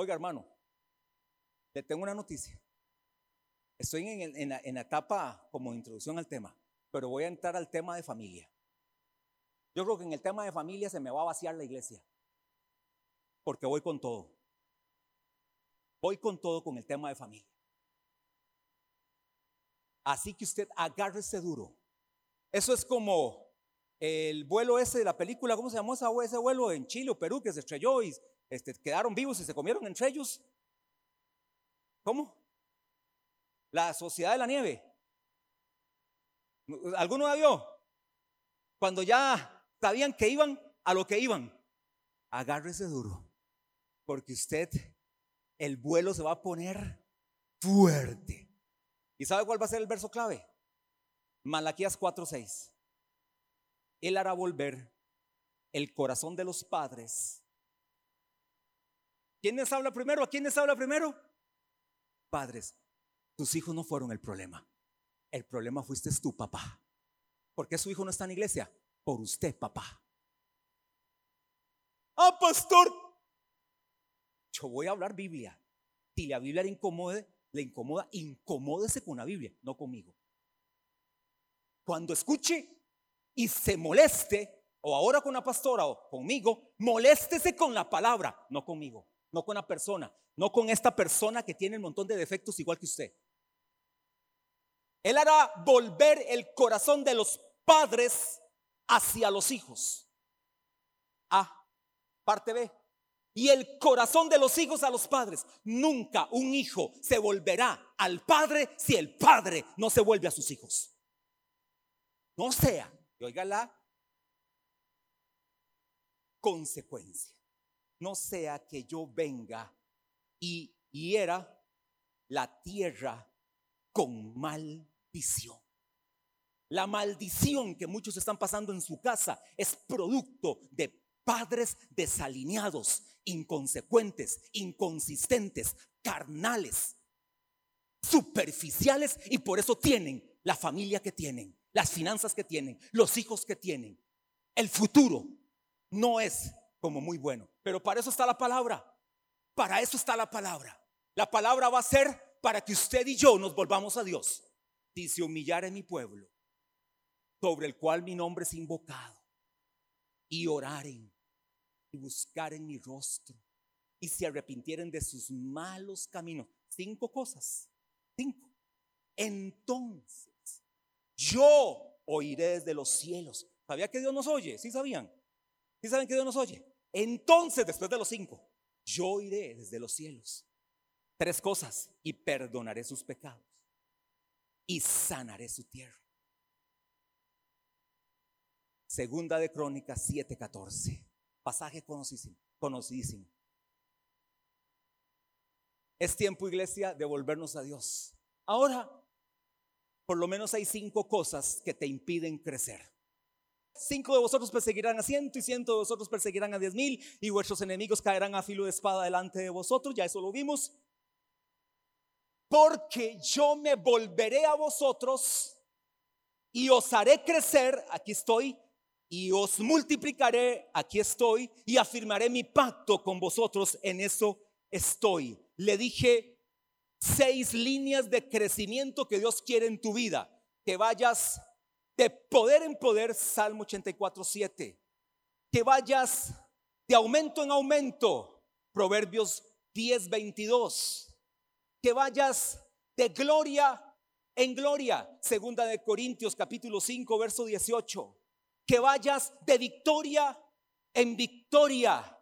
Oiga, hermano, le tengo una noticia. Estoy en, la, etapa como introducción al tema, pero voy a entrar al tema de familia. Yo creo que en el tema de familia se me va a vaciar la iglesia, porque voy con todo. Voy con todo con el tema de familia. Así que usted agárrese duro. Eso es como el vuelo ese de la película, ¿cómo se llamó ese vuelo en Chile o Perú que se estrelló y este, quedaron vivos y se comieron entre ellos? ¿Cómo? La sociedad de la nieve. ¿Alguno la vio? Cuando ya sabían que iban a lo que iban. Agárrese duro, porque usted, el vuelo se va a poner fuerte. ¿Y sabe cuál va a ser el verso clave? Malaquías 4:6. Él hará volver el corazón de los padres. ¿Quiénes habla primero? ¿A quiénes habla primero? Padres, tus hijos no fueron el problema. El problema fuiste tu papá. ¿Por qué su hijo no está en iglesia? Por usted, papá. Ah, pastor. Yo voy a hablar Biblia. Si la Biblia le incomode, le incomoda, incomódese con la Biblia, no conmigo. Cuando escuche y se moleste, o ahora con la pastora o conmigo, moléstese con la palabra, no conmigo, no con la persona, no con esta persona que tiene un montón de defectos igual que usted. Él hará volver el corazón de los padres hacia los hijos. A, parte B. Y el corazón de los hijos a los padres. Nunca un hijo se volverá al padre si el padre no se vuelve a sus hijos. No sea y oiga la consecuencia. No sea que yo venga y hiera la tierra con maldición. La maldición que muchos están pasando en su casa es producto de padres desalineados, inconsecuentes, inconsistentes, carnales, superficiales y por eso tienen la familia que tienen las finanzas que tienen, los hijos que tienen. El futuro no es como muy bueno, pero para eso está la palabra. Para eso está la palabra. La palabra va a ser para que usted y yo nos volvamos a Dios. Dice humillar en mi pueblo, sobre el cual mi nombre es invocado, y oraren y buscaren mi rostro, y se arrepintieren de sus malos caminos. Cinco cosas. Cinco. Entonces yo oiré desde los cielos. ¿Sabía que Dios nos oye? ¿Sí sabían? ¿Sí saben que Dios nos oye? Entonces, después de los cinco, yo oiré desde los cielos. Tres cosas. Y perdonaré sus pecados. Y sanaré su tierra. Segunda de Crónicas 7:14. Pasaje conocidísimo. Es tiempo, iglesia, de volvernos a Dios. Ahora, por lo menos hay cinco cosas que te impiden crecer. Cinco de vosotros perseguirán a ciento y ciento de vosotros perseguirán a diez mil y vuestros enemigos caerán a filo de espada delante de vosotros. Ya eso lo vimos. Porque yo me volveré a vosotros y os haré crecer, aquí estoy, y os multiplicaré, aquí estoy, y afirmaré mi pacto con vosotros, en eso estoy. Le dije seis líneas de crecimiento que Dios quiere en tu vida. Que vayas de poder en poder, Salmo 84, 7. Que vayas de aumento en aumento, Proverbios 10, 22. Que vayas de gloria en gloria, Segunda de Corintios capítulo 5, verso 18. Que vayas de victoria en victoria,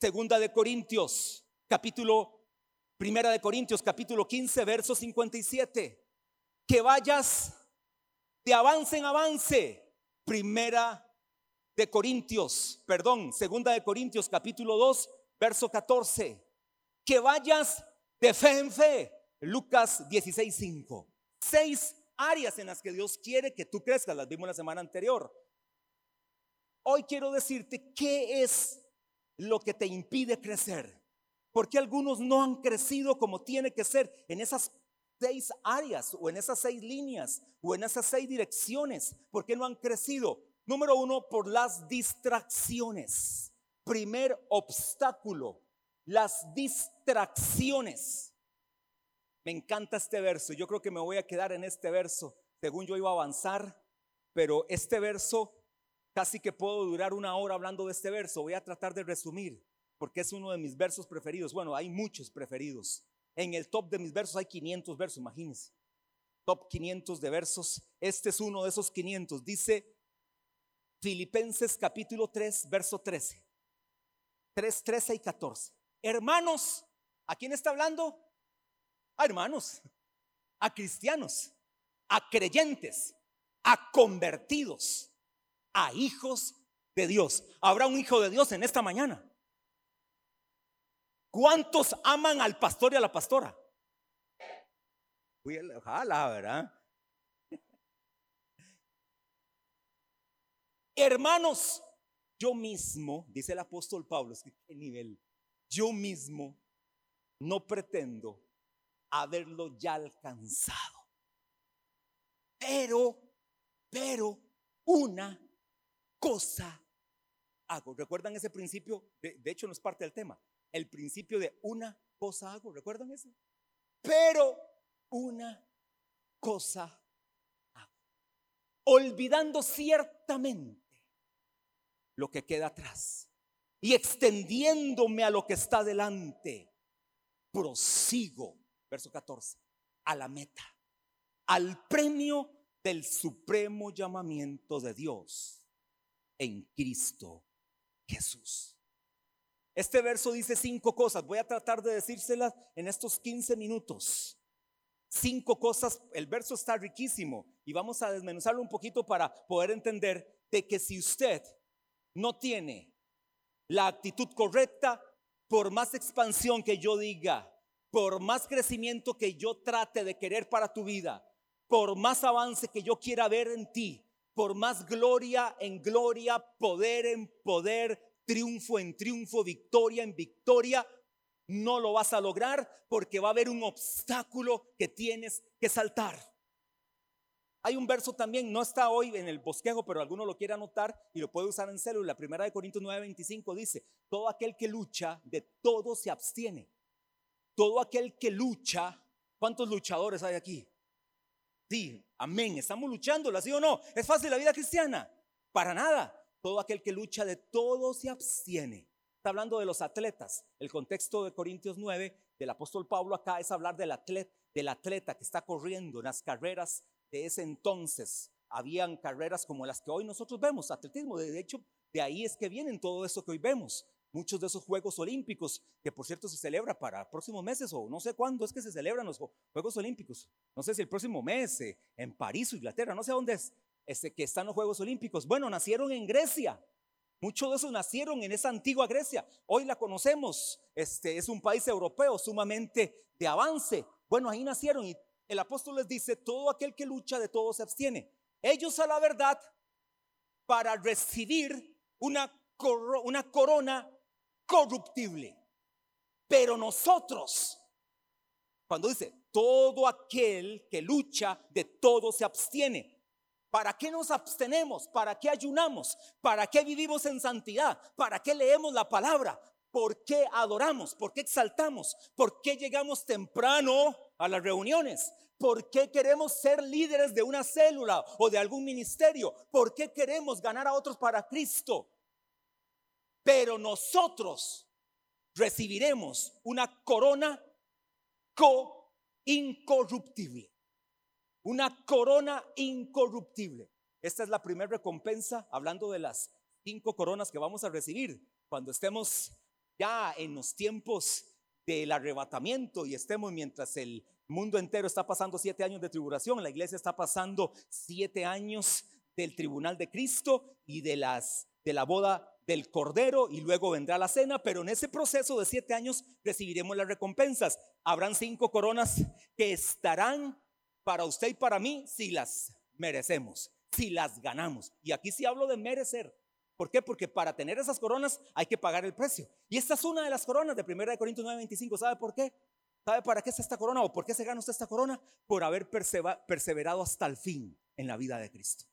Segunda de Corintios capítulo Primera de Corintios capítulo 15, verso 57. Que vayas de avance en avance. Primera de Corintios, perdón, segunda de Corintios capítulo 2, verso 14. Que vayas de fe en fe. Lucas 16, 5. Seis áreas en las que Dios quiere que tú crezcas, las vimos la semana anterior. Hoy quiero decirte qué es lo que te impide crecer. ¿Por qué algunos no han crecido como tiene que ser en esas seis áreas o en esas seis líneas o en esas seis direcciones? ¿Por qué no han crecido? Número uno, por las distracciones. Primer obstáculo las distracciones. Me encanta este verso. Yo creo que me voy a quedar en este verso. Según yo iba a avanzar, pero este verso casi que puedo durar una hora hablando de este verso. Voy a tratar de resumir porque es uno de mis versos preferidos. Bueno, hay muchos preferidos. En el top de mis versos hay 500 versos, imagínense. Top 500 de versos. Este es uno de esos 500. Dice Filipenses capítulo 3, verso 13. 3, 13 y 14. Hermanos, ¿a quién está hablando? A hermanos, a cristianos, a creyentes, a convertidos, a hijos de Dios. ¿Habrá un hijo de Dios en esta mañana? ¿Cuántos aman al pastor y a la pastora? Ojalá, ¿verdad? Hermanos, yo mismo, dice el apóstol Pablo, es que qué nivel, yo mismo no pretendo haberlo ya alcanzado. Pero, pero, una cosa hago. ¿Recuerdan ese principio? De, de hecho, no es parte del tema el principio de una cosa hago, ¿recuerdan eso? Pero una cosa hago. Olvidando ciertamente lo que queda atrás y extendiéndome a lo que está delante, prosigo, verso 14, a la meta, al premio del supremo llamamiento de Dios en Cristo Jesús. Este verso dice cinco cosas. Voy a tratar de decírselas en estos 15 minutos. Cinco cosas. El verso está riquísimo y vamos a desmenuzarlo un poquito para poder entender de que si usted no tiene la actitud correcta, por más expansión que yo diga, por más crecimiento que yo trate de querer para tu vida, por más avance que yo quiera ver en ti, por más gloria en gloria, poder en poder, triunfo en triunfo, victoria en victoria, no lo vas a lograr porque va a haber un obstáculo que tienes que saltar. Hay un verso también, no está hoy en el bosquejo, pero alguno lo quiere anotar y lo puede usar en célula. La primera de Corintios 9:25 dice, todo aquel que lucha, de todo se abstiene. Todo aquel que lucha, ¿cuántos luchadores hay aquí? Sí, amén, estamos luchando, ¿sí o no? ¿Es fácil la vida cristiana? Para nada. Todo aquel que lucha de todo se abstiene. Está hablando de los atletas. El contexto de Corintios 9 del apóstol Pablo acá es hablar del atleta, del atleta que está corriendo en las carreras de ese entonces. Habían carreras como las que hoy nosotros vemos, atletismo. De hecho, de ahí es que vienen todo eso que hoy vemos. Muchos de esos Juegos Olímpicos, que por cierto se celebra para próximos meses o no sé cuándo es que se celebran los Juegos Olímpicos. No sé si el próximo mes, eh, en París o Inglaterra, no sé dónde es este, que están los Juegos Olímpicos. Bueno, nacieron en Grecia. Muchos de esos nacieron en esa antigua Grecia. Hoy la conocemos. Este es un país europeo sumamente de avance. Bueno, ahí nacieron y el apóstol les dice, todo aquel que lucha de todo se abstiene. Ellos a la verdad para recibir una, una corona corruptible. Pero nosotros, cuando dice, todo aquel que lucha de todo se abstiene. ¿Para qué nos abstenemos? ¿Para qué ayunamos? ¿Para qué vivimos en santidad? ¿Para qué leemos la palabra? ¿Por qué adoramos? ¿Por qué exaltamos? ¿Por qué llegamos temprano a las reuniones? ¿Por qué queremos ser líderes de una célula o de algún ministerio? ¿Por qué queremos ganar a otros para Cristo? Pero nosotros recibiremos una corona co incorruptible una corona incorruptible. Esta es la primera recompensa, hablando de las cinco coronas que vamos a recibir cuando estemos ya en los tiempos del arrebatamiento y estemos mientras el mundo entero está pasando siete años de tribulación, la iglesia está pasando siete años del tribunal de Cristo y de las de la boda del Cordero y luego vendrá la cena, pero en ese proceso de siete años recibiremos las recompensas. Habrán cinco coronas que estarán para usted y para mí si las merecemos, si las ganamos. Y aquí sí hablo de merecer. ¿Por qué? Porque para tener esas coronas hay que pagar el precio. Y esta es una de las coronas de 1 Corintios 9:25. ¿Sabe por qué? ¿Sabe para qué es esta corona o por qué se gana usted esta corona? Por haber perseverado hasta el fin en la vida de Cristo.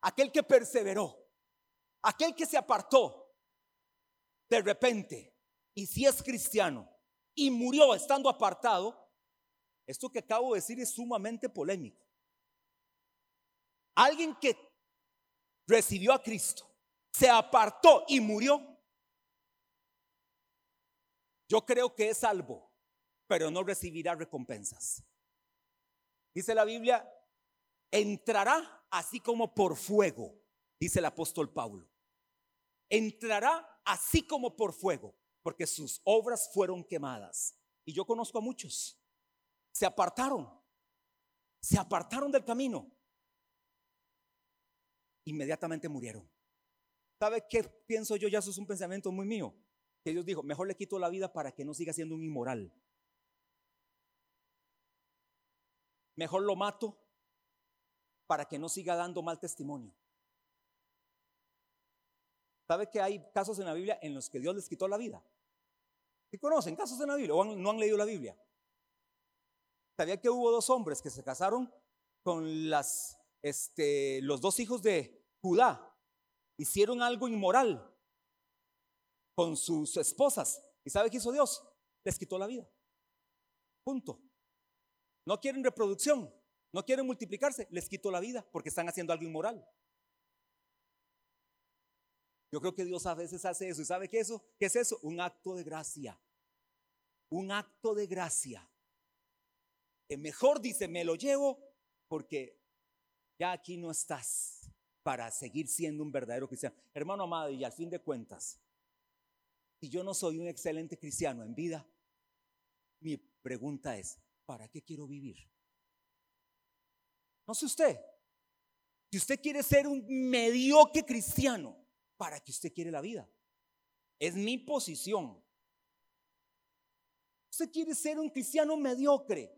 Aquel que perseveró, aquel que se apartó de repente y si es cristiano y murió estando apartado, esto que acabo de decir es sumamente polémico. Alguien que recibió a Cristo, se apartó y murió, yo creo que es salvo, pero no recibirá recompensas. Dice la Biblia, entrará así como por fuego, dice el apóstol Pablo. Entrará así como por fuego, porque sus obras fueron quemadas. Y yo conozco a muchos. Se apartaron. Se apartaron del camino. Inmediatamente murieron. ¿Sabe qué pienso yo? Ya eso es un pensamiento muy mío. Que Dios dijo, mejor le quito la vida para que no siga siendo un inmoral. Mejor lo mato para que no siga dando mal testimonio. ¿Sabe que hay casos en la Biblia en los que Dios les quitó la vida? ¿Sí conocen casos en la Biblia o no han leído la Biblia? ¿Sabía que hubo dos hombres que se casaron con las, este, los dos hijos de Judá? Hicieron algo inmoral con sus esposas. ¿Y sabe qué hizo Dios? Les quitó la vida. Punto. No quieren reproducción, no quieren multiplicarse, les quitó la vida porque están haciendo algo inmoral. Yo creo que Dios a veces hace eso. ¿Y sabe qué, eso? qué es eso? Un acto de gracia. Un acto de gracia. Que mejor dice, me lo llevo porque ya aquí no estás para seguir siendo un verdadero cristiano. Hermano amado, y al fin de cuentas, si yo no soy un excelente cristiano en vida, mi pregunta es, ¿para qué quiero vivir? No sé usted. Si usted quiere ser un mediocre cristiano, para que usted quiere la vida. Es mi posición. Usted quiere ser un cristiano mediocre,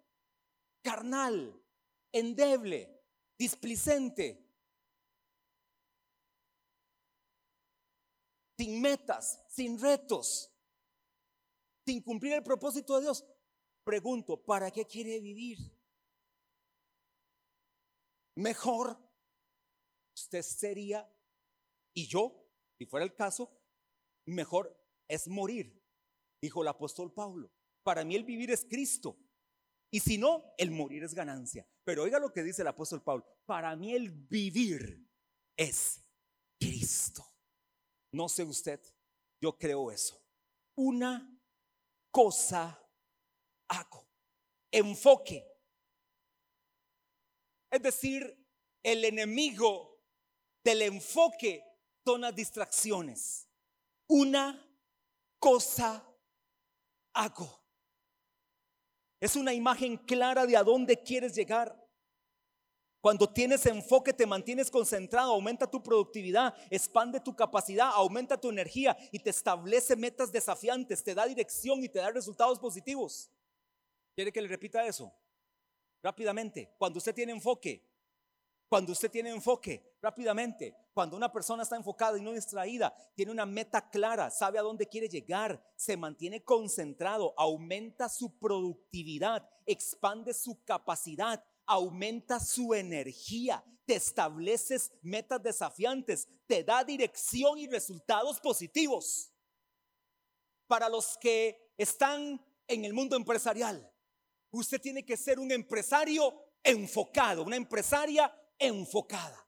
carnal, endeble, displicente, sin metas, sin retos, sin cumplir el propósito de Dios. Pregunto, ¿para qué quiere vivir? Mejor usted sería, y yo, si fuera el caso, mejor es morir, dijo el apóstol Pablo. Para mí el vivir es Cristo. Y si no, el morir es ganancia. Pero oiga lo que dice el apóstol Pablo. Para mí el vivir es Cristo. No sé usted, yo creo eso. Una cosa hago. Enfoque. Es decir, el enemigo del enfoque son las distracciones. Una cosa hago. Es una imagen clara de a dónde quieres llegar. Cuando tienes enfoque, te mantienes concentrado, aumenta tu productividad, expande tu capacidad, aumenta tu energía y te establece metas desafiantes, te da dirección y te da resultados positivos. ¿Quiere que le repita eso? Rápidamente, cuando usted tiene enfoque, cuando usted tiene enfoque, rápidamente, cuando una persona está enfocada y no distraída, tiene una meta clara, sabe a dónde quiere llegar, se mantiene concentrado, aumenta su productividad, expande su capacidad, aumenta su energía, te estableces metas desafiantes, te da dirección y resultados positivos. Para los que están en el mundo empresarial, usted tiene que ser un empresario enfocado, una empresaria enfocada.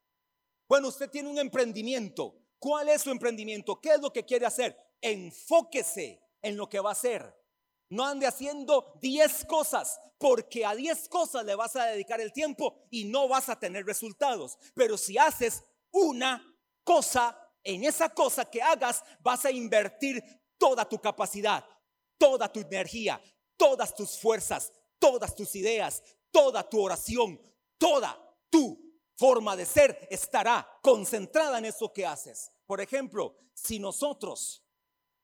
Bueno, usted tiene un emprendimiento. ¿Cuál es su emprendimiento? ¿Qué es lo que quiere hacer? Enfóquese en lo que va a hacer. No ande haciendo 10 cosas, porque a 10 cosas le vas a dedicar el tiempo y no vas a tener resultados. Pero si haces una cosa, en esa cosa que hagas vas a invertir toda tu capacidad, toda tu energía, todas tus fuerzas, todas tus ideas, toda tu oración, toda tu forma de ser estará concentrada en eso que haces. Por ejemplo, si nosotros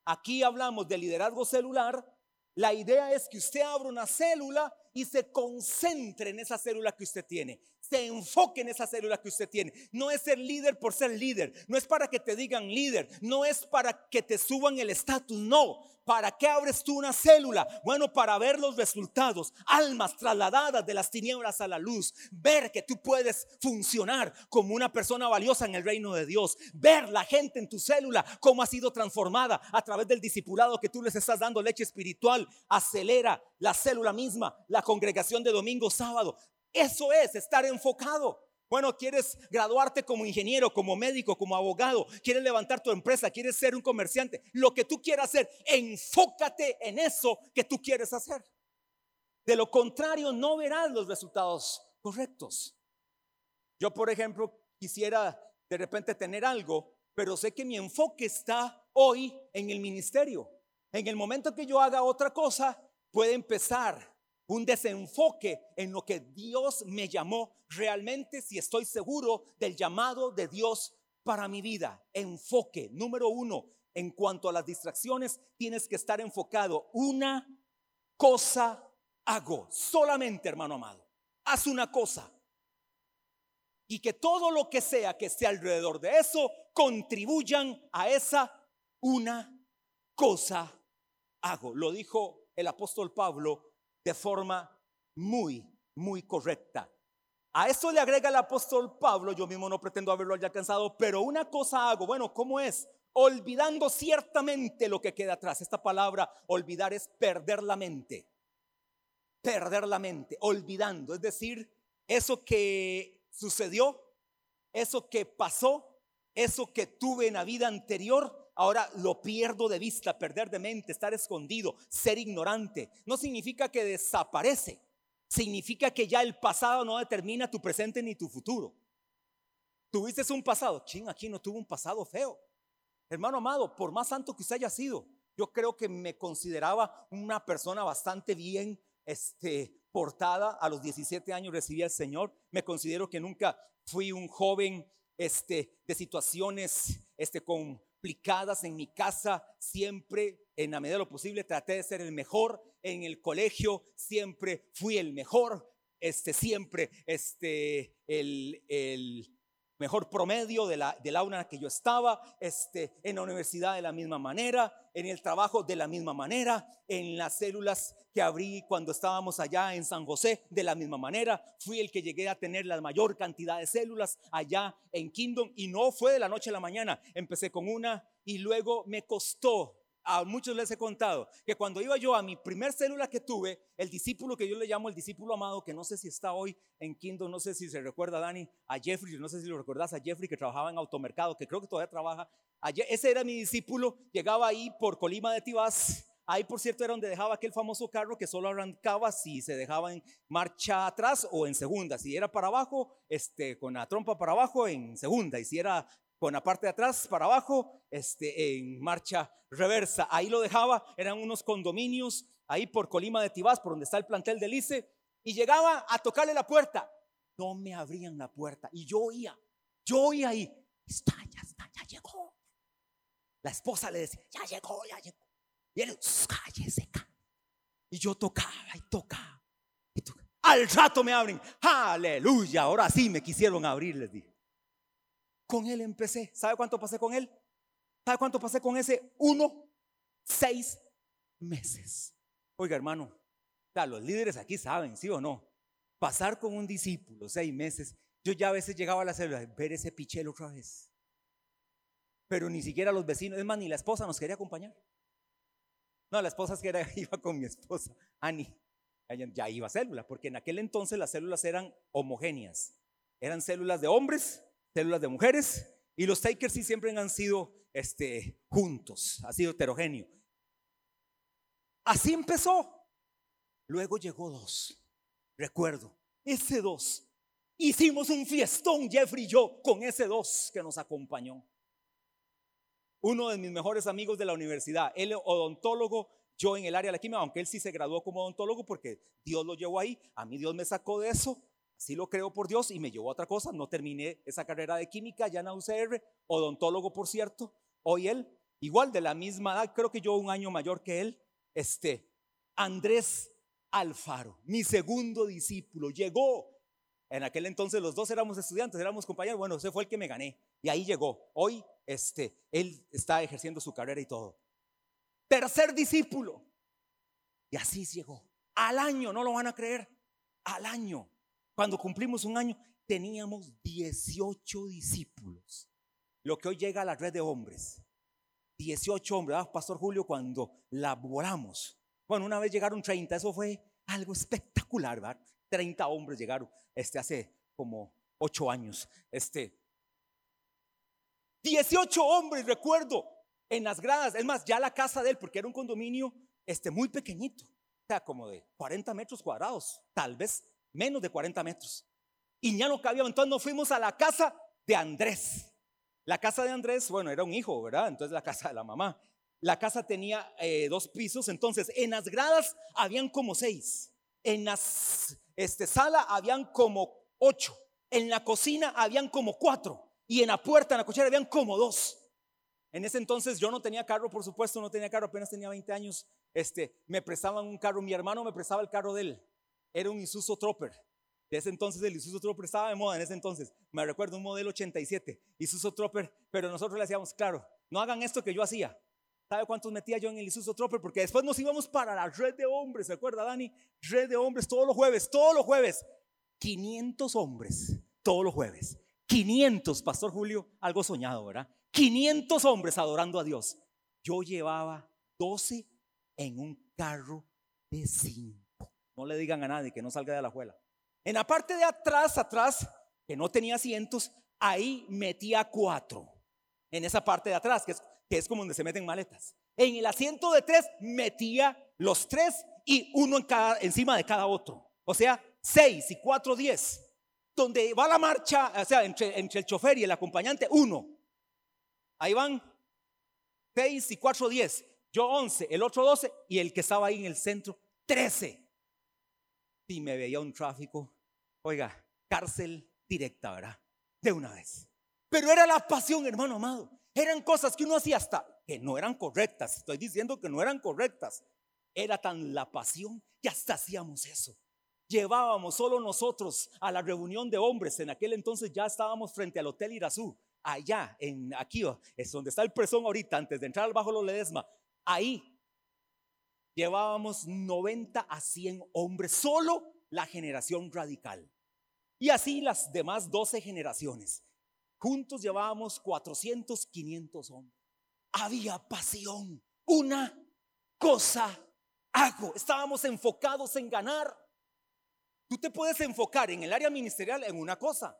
aquí hablamos de liderazgo celular, la idea es que usted abra una célula y se concentre en esa célula que usted tiene. Se enfoque en esa célula que usted tiene. No es ser líder por ser líder. No es para que te digan líder. No es para que te suban el estatus. No. ¿Para qué abres tú una célula? Bueno, para ver los resultados, almas trasladadas de las tinieblas a la luz, ver que tú puedes funcionar como una persona valiosa en el reino de Dios, ver la gente en tu célula, cómo ha sido transformada a través del discipulado que tú les estás dando leche espiritual, acelera la célula misma, la congregación de domingo, sábado. Eso es estar enfocado. Bueno, quieres graduarte como ingeniero, como médico, como abogado, quieres levantar tu empresa, quieres ser un comerciante, lo que tú quieras hacer, enfócate en eso que tú quieres hacer. De lo contrario, no verás los resultados correctos. Yo, por ejemplo, quisiera de repente tener algo, pero sé que mi enfoque está hoy en el ministerio. En el momento que yo haga otra cosa, puede empezar un desenfoque en lo que Dios me llamó realmente si estoy seguro del llamado de Dios para mi vida. Enfoque, número uno, en cuanto a las distracciones, tienes que estar enfocado. Una cosa hago, solamente hermano amado, haz una cosa. Y que todo lo que sea que esté alrededor de eso contribuyan a esa una cosa hago. Lo dijo el apóstol Pablo de forma muy, muy correcta. A eso le agrega el apóstol Pablo, yo mismo no pretendo haberlo alcanzado, pero una cosa hago, bueno, ¿cómo es? Olvidando ciertamente lo que queda atrás. Esta palabra olvidar es perder la mente. Perder la mente, olvidando, es decir, eso que sucedió, eso que pasó, eso que tuve en la vida anterior, Ahora lo pierdo de vista, perder de mente, estar escondido, ser ignorante. No significa que desaparece. Significa que ya el pasado no determina tu presente ni tu futuro. Tuviste un pasado. Ching, aquí no tuvo un pasado feo. Hermano amado, por más santo que usted haya sido, yo creo que me consideraba una persona bastante bien este, portada. A los 17 años recibí al Señor. Me considero que nunca fui un joven este, de situaciones este, con aplicadas en mi casa, siempre en la medida de lo posible traté de ser el mejor, en el colegio siempre fui el mejor, este, siempre este, el, el mejor promedio de la, del aula en la que yo estaba, este, en la universidad de la misma manera, en el trabajo de la misma manera, en las células que abrí cuando estábamos allá en San José de la misma manera. Fui el que llegué a tener la mayor cantidad de células allá en Kingdom y no fue de la noche a la mañana. Empecé con una y luego me costó a muchos les he contado que cuando iba yo a mi primer célula que tuve, el discípulo que yo le llamo el discípulo amado, que no sé si está hoy en Kingdom, no sé si se recuerda Dani, a Jeffrey, no sé si lo recordás, a Jeffrey que trabajaba en automercado, que creo que todavía trabaja. ese era mi discípulo, llegaba ahí por Colima de Tibás. Ahí, por cierto, era donde dejaba aquel famoso carro que solo arrancaba si se dejaba en marcha atrás o en segunda. Si era para abajo, este, con la trompa para abajo, en segunda. Y si era con la parte de atrás para abajo, este, en marcha reversa. Ahí lo dejaba, eran unos condominios ahí por Colima de Tibás, por donde está el plantel del ICE, y llegaba a tocarle la puerta. No me abrían la puerta y yo oía, yo oía ahí, está, ya está, ya llegó. La esposa le decía, ya llegó, ya llegó. Y él, cállese. Y yo tocaba y tocaba. Y tocaba. Al rato me abren, aleluya, ahora sí me quisieron abrir, les dije. Con él empecé. ¿Sabe cuánto pasé con él? ¿Sabe cuánto pasé con ese uno? Seis meses. Oiga, hermano, los líderes aquí saben, ¿sí o no? Pasar con un discípulo seis meses. Yo ya a veces llegaba a la célula, ver ese pichelo otra vez. Pero ni siquiera los vecinos, es más, ni la esposa nos quería acompañar. No, la esposa es que era, iba con mi esposa, Ani. Ya iba a célula, porque en aquel entonces las células eran homogéneas. Eran células de hombres células de mujeres, y los takers sí siempre han sido este, juntos, ha sido heterogéneo. Así empezó. Luego llegó dos. Recuerdo, ese dos. Hicimos un fiestón, Jeffrey y yo, con ese dos que nos acompañó. Uno de mis mejores amigos de la universidad, él odontólogo, yo en el área de la química, aunque él sí se graduó como odontólogo porque Dios lo llevó ahí, a mí Dios me sacó de eso sí lo creo por Dios y me llevó a otra cosa. No terminé esa carrera de química ya en UCR, odontólogo por cierto. Hoy él, igual de la misma edad, creo que yo un año mayor que él, este, Andrés Alfaro, mi segundo discípulo, llegó. En aquel entonces los dos éramos estudiantes, éramos compañeros. Bueno, ese fue el que me gané. Y ahí llegó. Hoy, este, él está ejerciendo su carrera y todo. tercer discípulo. Y así llegó. Al año, no lo van a creer, al año. Cuando cumplimos un año, teníamos 18 discípulos. Lo que hoy llega a la red de hombres. 18 hombres, ¿verdad, Pastor Julio, cuando laboramos. Bueno, una vez llegaron 30, eso fue algo espectacular, ¿verdad? 30 hombres llegaron, este, hace como 8 años. Este, 18 hombres, recuerdo, en las gradas. Es más, ya la casa de él, porque era un condominio este, muy pequeñito, o sea, como de 40 metros cuadrados, tal vez menos de 40 metros. Y ya no cabía, entonces nos fuimos a la casa de Andrés. La casa de Andrés, bueno, era un hijo, ¿verdad? Entonces la casa de la mamá. La casa tenía eh, dos pisos, entonces en las gradas habían como seis, en la este, sala habían como ocho, en la cocina habían como cuatro y en la puerta, en la cochera habían como dos. En ese entonces yo no tenía carro, por supuesto, no tenía carro, apenas tenía 20 años. Este, me prestaban un carro, mi hermano me prestaba el carro de él. Era un Isuzu Tropper. De ese entonces el Isuzu Tropper estaba de moda en ese entonces. Me recuerdo un modelo 87, Isuzu Tropper, pero nosotros le hacíamos, claro, no hagan esto que yo hacía. ¿Sabe cuántos metía yo en el Isuzu Tropper? Porque después nos íbamos para la red de hombres, ¿se acuerda Dani? Red de hombres todos los jueves, todos los jueves. 500 hombres todos los jueves. 500, Pastor Julio, algo soñado, ¿verdad? 500 hombres adorando a Dios. Yo llevaba 12 en un carro de 5. No le digan a nadie que no salga de la juela. En la parte de atrás, atrás, que no tenía asientos, ahí metía cuatro. En esa parte de atrás, que es, que es como donde se meten maletas. En el asiento de tres metía los tres y uno encima de cada otro. O sea, seis y cuatro, diez. Donde va la marcha, o sea, entre, entre el chofer y el acompañante, uno. Ahí van seis y cuatro, diez. Yo once, el otro doce y el que estaba ahí en el centro, trece y me veía un tráfico, oiga, cárcel directa, ¿verdad? De una vez. Pero era la pasión, hermano amado. Eran cosas que uno hacía hasta que no eran correctas. Estoy diciendo que no eran correctas. Era tan la pasión que hasta hacíamos eso. Llevábamos solo nosotros a la reunión de hombres. En aquel entonces ya estábamos frente al Hotel Irazú. Allá, en aquí, es donde está el presón ahorita, antes de entrar al Bajo Ledesma. Ahí llevábamos 90 a 100 hombres, solo la generación radical. Y así las demás 12 generaciones. Juntos llevábamos 400, 500 hombres. Había pasión. Una cosa hago. Estábamos enfocados en ganar. Tú te puedes enfocar en el área ministerial en una cosa.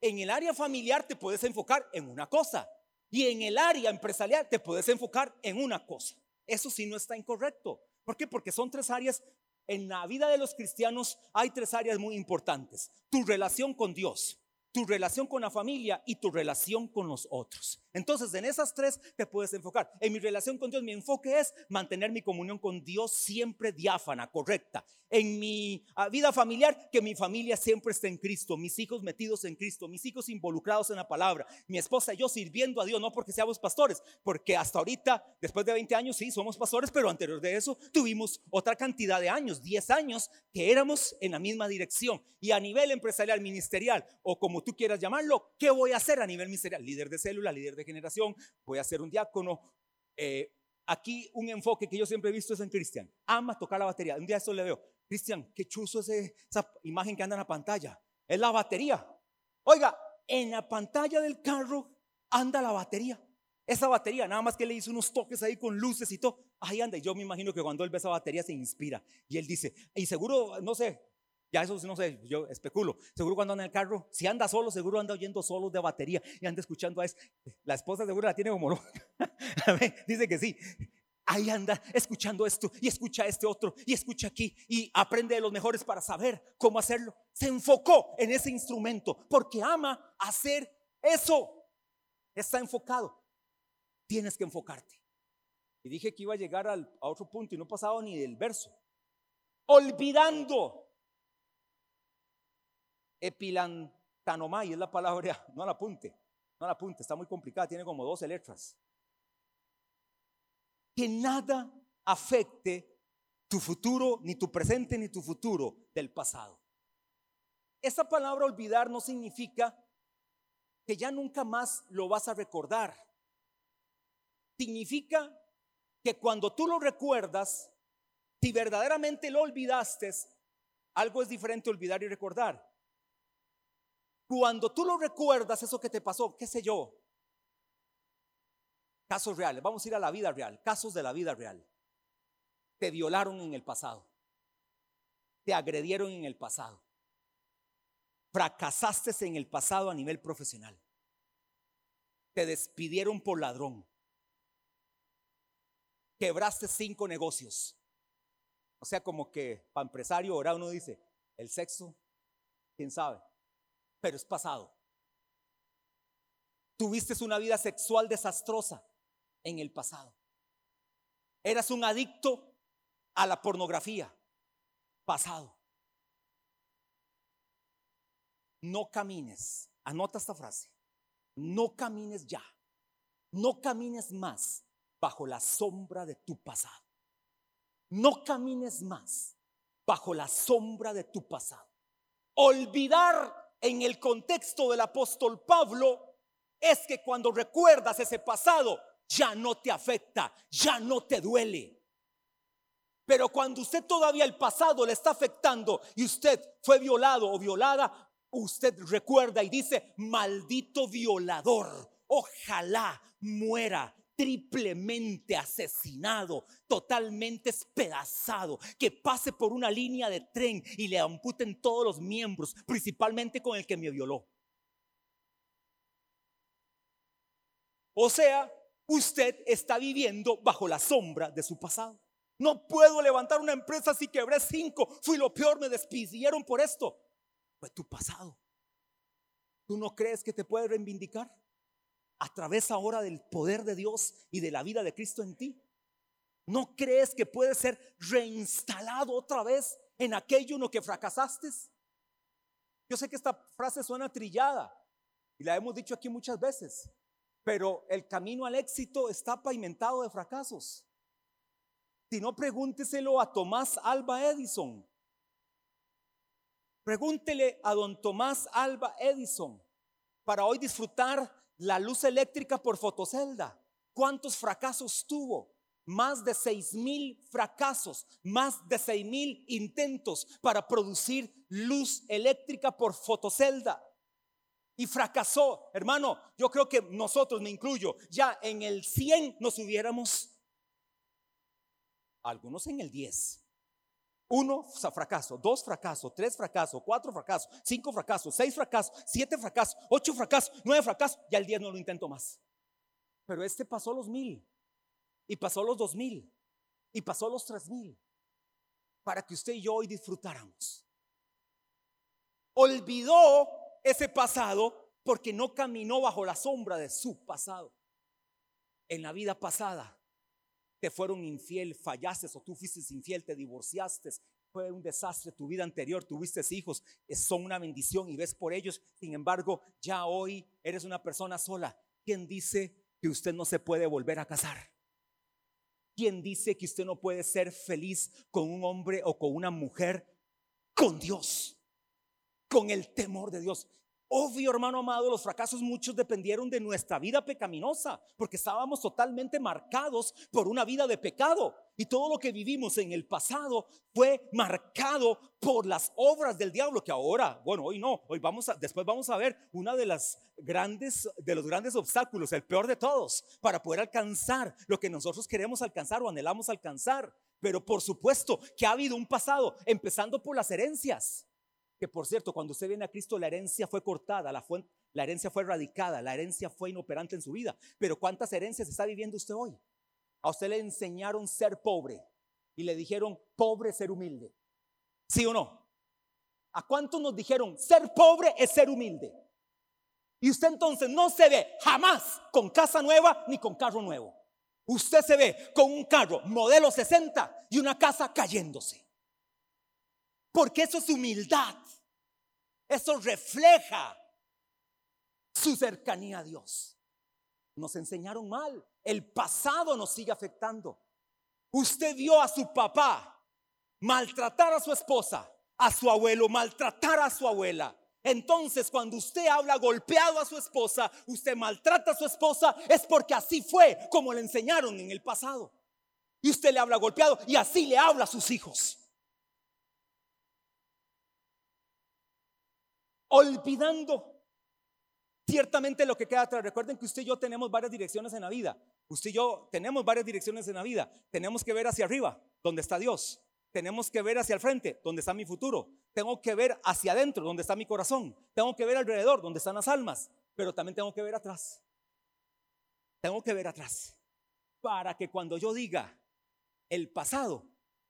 En el área familiar te puedes enfocar en una cosa. Y en el área empresarial te puedes enfocar en una cosa. Eso sí no está incorrecto. ¿Por qué? Porque son tres áreas. En la vida de los cristianos hay tres áreas muy importantes. Tu relación con Dios, tu relación con la familia y tu relación con los otros. Entonces, en esas tres te puedes enfocar. En mi relación con Dios, mi enfoque es mantener mi comunión con Dios siempre diáfana, correcta. En mi ah, vida familiar, que mi familia siempre esté en Cristo, mis hijos metidos en Cristo, mis hijos involucrados en la palabra, mi esposa y yo sirviendo a Dios, no porque seamos pastores, porque hasta ahorita, después de 20 años, sí, somos pastores, pero anterior de eso tuvimos otra cantidad de años, 10 años, que éramos en la misma dirección. Y a nivel empresarial, ministerial, o como tú quieras llamarlo, ¿qué voy a hacer a nivel ministerial? Líder de célula, líder de generación, voy a ser un diácono. Eh, aquí un enfoque que yo siempre he visto es en Cristian. Ama tocar la batería. Un día esto le veo. Cristian, qué chuzo es esa imagen que anda en la pantalla. Es la batería. Oiga, en la pantalla del carro anda la batería. Esa batería, nada más que le hizo unos toques ahí con luces y todo. Ahí anda. Y yo me imagino que cuando él ve esa batería se inspira. Y él dice, y seguro, no sé, ya eso no sé, yo especulo. Seguro cuando anda en el carro, si anda solo, seguro anda oyendo solos de batería y anda escuchando a eso. La esposa seguro la tiene como Dice que sí. Ahí anda escuchando esto y escucha este otro y escucha aquí y aprende de los mejores para saber cómo hacerlo. Se enfocó en ese instrumento porque ama hacer eso. Está enfocado. Tienes que enfocarte. Y dije que iba a llegar a otro punto y no pasaba ni del verso. Olvidando epilantanomai es la palabra, no la apunte, no la apunte, está muy complicada, tiene como 12 letras. Que nada afecte tu futuro, ni tu presente, ni tu futuro del pasado. Esa palabra olvidar no significa que ya nunca más lo vas a recordar. Significa que cuando tú lo recuerdas, si verdaderamente lo olvidaste, algo es diferente olvidar y recordar. Cuando tú lo recuerdas, eso que te pasó, qué sé yo, casos reales, vamos a ir a la vida real, casos de la vida real. Te violaron en el pasado, te agredieron en el pasado, fracasaste en el pasado a nivel profesional, te despidieron por ladrón, quebraste cinco negocios. O sea, como que para empresario ahora uno dice, el sexo, quién sabe, pero es pasado. Tuviste una vida sexual desastrosa en el pasado. Eras un adicto a la pornografía, pasado. No camines, anota esta frase, no camines ya, no camines más bajo la sombra de tu pasado. No camines más bajo la sombra de tu pasado. Olvidar en el contexto del apóstol Pablo es que cuando recuerdas ese pasado ya no te afecta, ya no te duele. Pero cuando usted todavía el pasado le está afectando y usted fue violado o violada, usted recuerda y dice, maldito violador, ojalá muera triplemente asesinado, totalmente espedazado, que pase por una línea de tren y le amputen todos los miembros, principalmente con el que me violó. O sea, usted está viviendo bajo la sombra de su pasado. No puedo levantar una empresa si quebré cinco, fui lo peor, me despidieron por esto. Fue tu pasado. ¿Tú no crees que te puedes reivindicar? A través ahora del poder de Dios y de la vida de Cristo en ti? ¿No crees que puede ser reinstalado otra vez en aquello en lo que fracasaste? Yo sé que esta frase suena trillada y la hemos dicho aquí muchas veces, pero el camino al éxito está pavimentado de fracasos. Si no, pregúnteselo a Tomás Alba Edison. Pregúntele a don Tomás Alba Edison para hoy disfrutar la luz eléctrica por fotocelda. ¿Cuántos fracasos tuvo? Más de seis mil fracasos, más de seis mil intentos para producir luz eléctrica por fotocelda. Y fracasó, hermano. Yo creo que nosotros, me incluyo, ya en el 100 nos hubiéramos, algunos en el 10. Uno fracaso, dos fracasos, tres fracasos, cuatro fracasos, cinco fracasos, seis fracasos, siete fracasos, ocho fracasos, nueve fracasos, y al diez no lo intento más. Pero este pasó los mil, y pasó los dos mil, y pasó los tres mil, para que usted y yo hoy disfrutáramos. Olvidó ese pasado porque no caminó bajo la sombra de su pasado. En la vida pasada te fueron infiel, fallaste o tú fuiste infiel, te divorciaste, fue un desastre tu vida anterior, tuviste hijos, son una bendición y ves por ellos. Sin embargo, ya hoy eres una persona sola. ¿Quién dice que usted no se puede volver a casar? ¿Quién dice que usted no puede ser feliz con un hombre o con una mujer? Con Dios, con el temor de Dios. Obvio, hermano amado, los fracasos muchos dependieron de nuestra vida pecaminosa, porque estábamos totalmente marcados por una vida de pecado. Y todo lo que vivimos en el pasado fue marcado por las obras del diablo, que ahora, bueno, hoy no, hoy vamos a, después vamos a ver una de las grandes, de los grandes obstáculos, el peor de todos, para poder alcanzar lo que nosotros queremos alcanzar o anhelamos alcanzar. Pero por supuesto que ha habido un pasado, empezando por las herencias. Que por cierto, cuando usted viene a Cristo, la herencia fue cortada, la, la herencia fue erradicada, la herencia fue inoperante en su vida. Pero ¿cuántas herencias está viviendo usted hoy? A usted le enseñaron ser pobre y le dijeron pobre ser humilde. ¿Sí o no? ¿A cuántos nos dijeron ser pobre es ser humilde? Y usted entonces no se ve jamás con casa nueva ni con carro nuevo. Usted se ve con un carro modelo 60 y una casa cayéndose. Porque eso es humildad. Eso refleja su cercanía a Dios. Nos enseñaron mal. El pasado nos sigue afectando. Usted vio a su papá maltratar a su esposa, a su abuelo, maltratar a su abuela. Entonces, cuando usted habla golpeado a su esposa, usted maltrata a su esposa, es porque así fue como le enseñaron en el pasado. Y usted le habla golpeado y así le habla a sus hijos. Olvidando ciertamente lo que queda atrás. Recuerden que usted y yo tenemos varias direcciones en la vida. Usted y yo tenemos varias direcciones en la vida. Tenemos que ver hacia arriba, donde está Dios. Tenemos que ver hacia el frente, donde está mi futuro. Tengo que ver hacia adentro, donde está mi corazón. Tengo que ver alrededor, donde están las almas. Pero también tengo que ver atrás. Tengo que ver atrás. Para que cuando yo diga el pasado,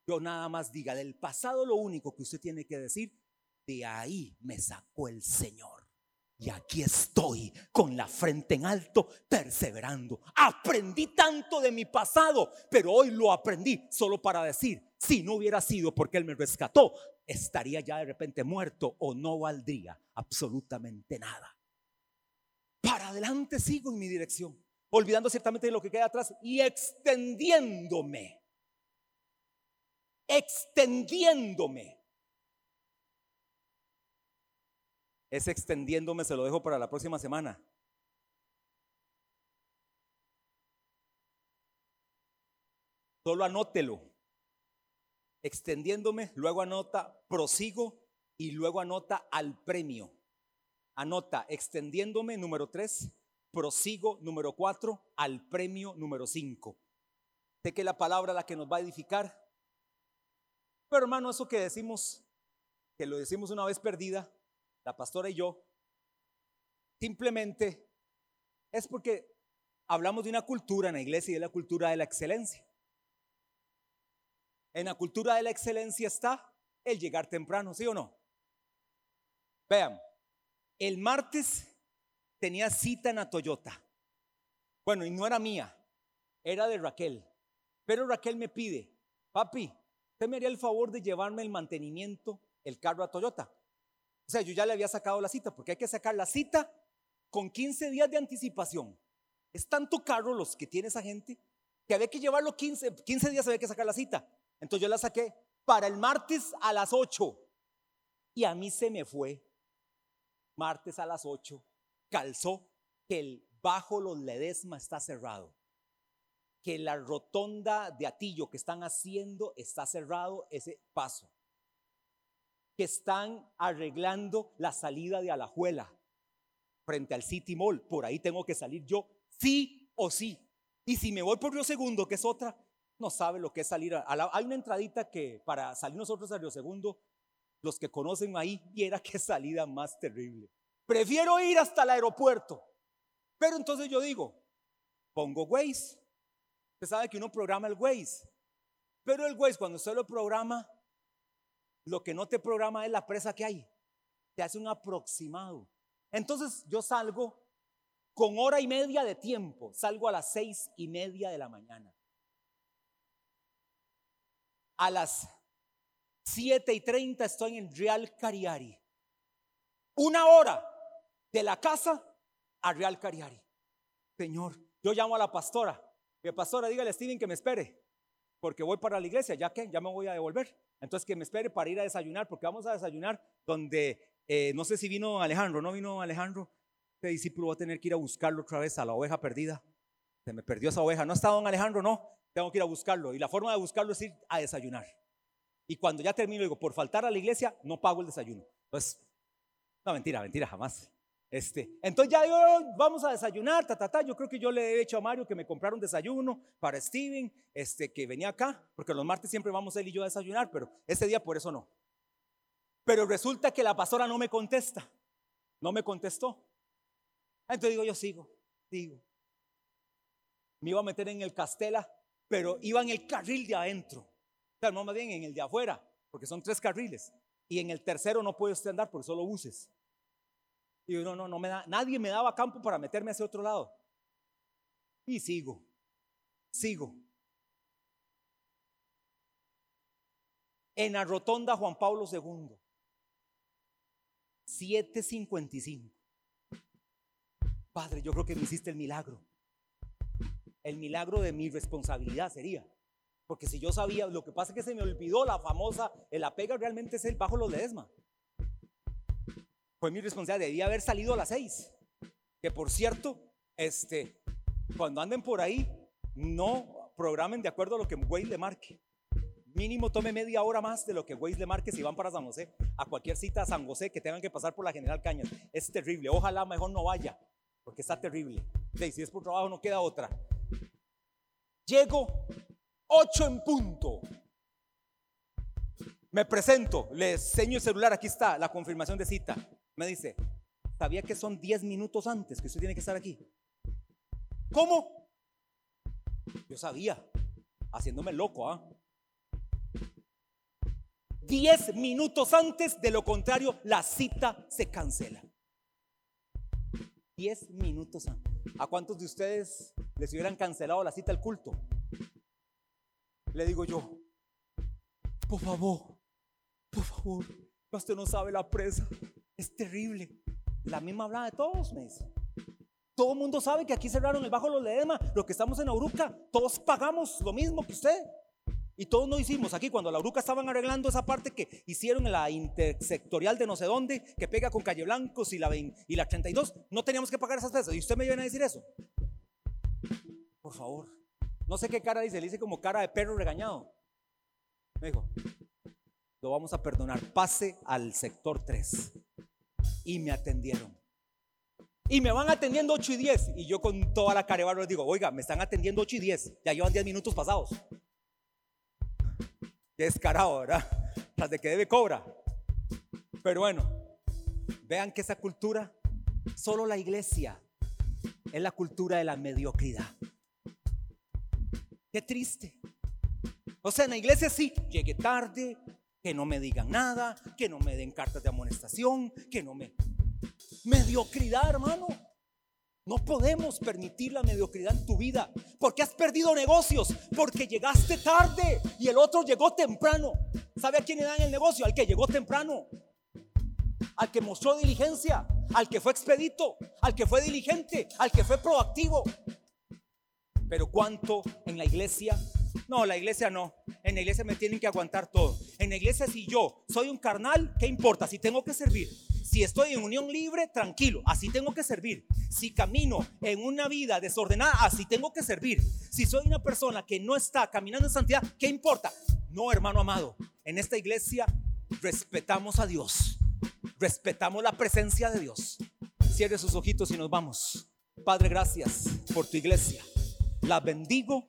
yo nada más diga del pasado lo único que usted tiene que decir, de ahí me sacó el Señor. Y aquí estoy con la frente en alto, perseverando. Aprendí tanto de mi pasado, pero hoy lo aprendí solo para decir, si no hubiera sido porque Él me rescató, estaría ya de repente muerto o no valdría absolutamente nada. Para adelante sigo en mi dirección, olvidando ciertamente de lo que queda atrás y extendiéndome. Extendiéndome Es extendiéndome, se lo dejo para la próxima semana. Solo anótelo. Extendiéndome, luego anota prosigo y luego anota al premio. Anota extendiéndome número 3, prosigo número 4, al premio número 5. Sé que la palabra la que nos va a edificar. Pero hermano, eso que decimos, que lo decimos una vez perdida, la pastora y yo, simplemente es porque hablamos de una cultura en la iglesia y de la cultura de la excelencia. En la cultura de la excelencia está el llegar temprano, ¿sí o no? Vean, el martes tenía cita en la Toyota. Bueno, y no era mía, era de Raquel. Pero Raquel me pide, papi, usted me haría el favor de llevarme el mantenimiento, el carro a Toyota. O sea, yo ya le había sacado la cita, porque hay que sacar la cita con 15 días de anticipación. Es tanto carro los que tiene esa gente que había que llevarlo 15, 15 días, había que sacar la cita. Entonces yo la saqué para el martes a las 8. Y a mí se me fue. Martes a las 8. Calzó que el bajo los Ledesma está cerrado. Que la rotonda de Atillo que están haciendo está cerrado ese paso que están arreglando la salida de Alajuela frente al City Mall. Por ahí tengo que salir yo, sí o sí. Y si me voy por Río Segundo, que es otra, no sabe lo que es salir. A la, hay una entradita que para salir nosotros a Río Segundo, los que conocen ahí, viera qué salida más terrible. Prefiero ir hasta el aeropuerto. Pero entonces yo digo, pongo Waze. Usted sabe que uno programa el Waze. Pero el Waze, cuando usted lo programa, lo que no te programa es la presa que hay. Te hace un aproximado. Entonces yo salgo con hora y media de tiempo. Salgo a las seis y media de la mañana. A las siete y treinta estoy en Real Cariari. Una hora de la casa a Real Cariari. Señor, yo llamo a la pastora. Que pastora, dígale a Steven que me espere. Porque voy para la iglesia, ya que ya me voy a devolver. Entonces que me espere para ir a desayunar, porque vamos a desayunar donde, eh, no sé si vino Alejandro, ¿no vino Alejandro? Este discípulo va a tener que ir a buscarlo otra vez a la oveja perdida. Se me perdió esa oveja. ¿No está don Alejandro? No, tengo que ir a buscarlo. Y la forma de buscarlo es ir a desayunar. Y cuando ya termino, digo, por faltar a la iglesia, no pago el desayuno. Entonces, no, mentira, mentira, jamás. Este, entonces ya digo, vamos a desayunar, ta. Yo creo que yo le he hecho a Mario que me comprara un desayuno para Steven, este, que venía acá, porque los martes siempre vamos él y yo a desayunar, pero ese día por eso no. Pero resulta que la pastora no me contesta, no me contestó. Entonces digo, yo sigo, digo. Me iba a meter en el castela, pero iba en el carril de adentro. O sea, no más bien en el de afuera, porque son tres carriles. Y en el tercero no puede usted andar porque solo buses. Y yo, no, no, no me da, nadie me daba campo para meterme hacia otro lado. Y sigo, sigo. En la rotonda Juan Pablo II, 755. Padre, yo creo que me hiciste el milagro. El milagro de mi responsabilidad sería. Porque si yo sabía, lo que pasa es que se me olvidó la famosa, el apega realmente es el bajo los Ledesma fue mi responsabilidad. Debía haber salido a las seis. Que por cierto, este, cuando anden por ahí, no programen de acuerdo a lo que Waze le marque. Mínimo tome media hora más de lo que Waze le marque si van para San José. A cualquier cita a San José que tengan que pasar por la General Cañas. Es terrible. Ojalá mejor no vaya, porque está terrible. Si es por trabajo no queda otra. Llego 8 en punto. Me presento, le enseño el celular, aquí está la confirmación de cita. Me dice, ¿sabía que son 10 minutos antes que usted tiene que estar aquí? ¿Cómo? Yo sabía, haciéndome loco, ¿ah? 10 minutos antes, de lo contrario, la cita se cancela. 10 minutos antes. ¿A cuántos de ustedes les hubieran cancelado la cita al culto? Le digo yo, por favor, por favor, usted no sabe la presa, es terrible. La misma hablaba de todos, me dice. Todo el mundo sabe que aquí cerraron el Bajo Los Ledema, los que estamos en Auruca, todos pagamos lo mismo que usted. Y todos no hicimos aquí cuando la Auruca estaban arreglando esa parte que hicieron en la intersectorial de no sé dónde, que pega con Calle Blancos y la, y la 32, no teníamos que pagar esas cosas. Y usted me viene a decir eso. Por favor. No sé qué cara dice, le dice como cara de perro regañado. Me dijo, lo vamos a perdonar, pase al sector 3. Y me atendieron. Y me van atendiendo 8 y 10. Y yo con toda la cara les digo, oiga, me están atendiendo 8 y 10. Ya llevan 10 minutos pasados. Descarado, ¿verdad? Tras de que debe cobra. Pero bueno, vean que esa cultura, solo la iglesia, es la cultura de la mediocridad. Qué triste. O sea, en la iglesia sí, llegué tarde, que no me digan nada, que no me den cartas de amonestación, que no me... Mediocridad, hermano. No podemos permitir la mediocridad en tu vida. Porque has perdido negocios. Porque llegaste tarde y el otro llegó temprano. ¿Sabe a quién le dan el negocio? Al que llegó temprano. Al que mostró diligencia. Al que fue expedito. Al que fue diligente. Al que fue proactivo. Pero ¿cuánto en la iglesia? No, la iglesia no. En la iglesia me tienen que aguantar todo. En la iglesia si yo soy un carnal, ¿qué importa? Si tengo que servir. Si estoy en unión libre, tranquilo, así tengo que servir. Si camino en una vida desordenada, así tengo que servir. Si soy una persona que no está caminando en santidad, ¿qué importa? No, hermano amado, en esta iglesia respetamos a Dios. Respetamos la presencia de Dios. Cierre sus ojitos y nos vamos. Padre, gracias por tu iglesia. La bendigo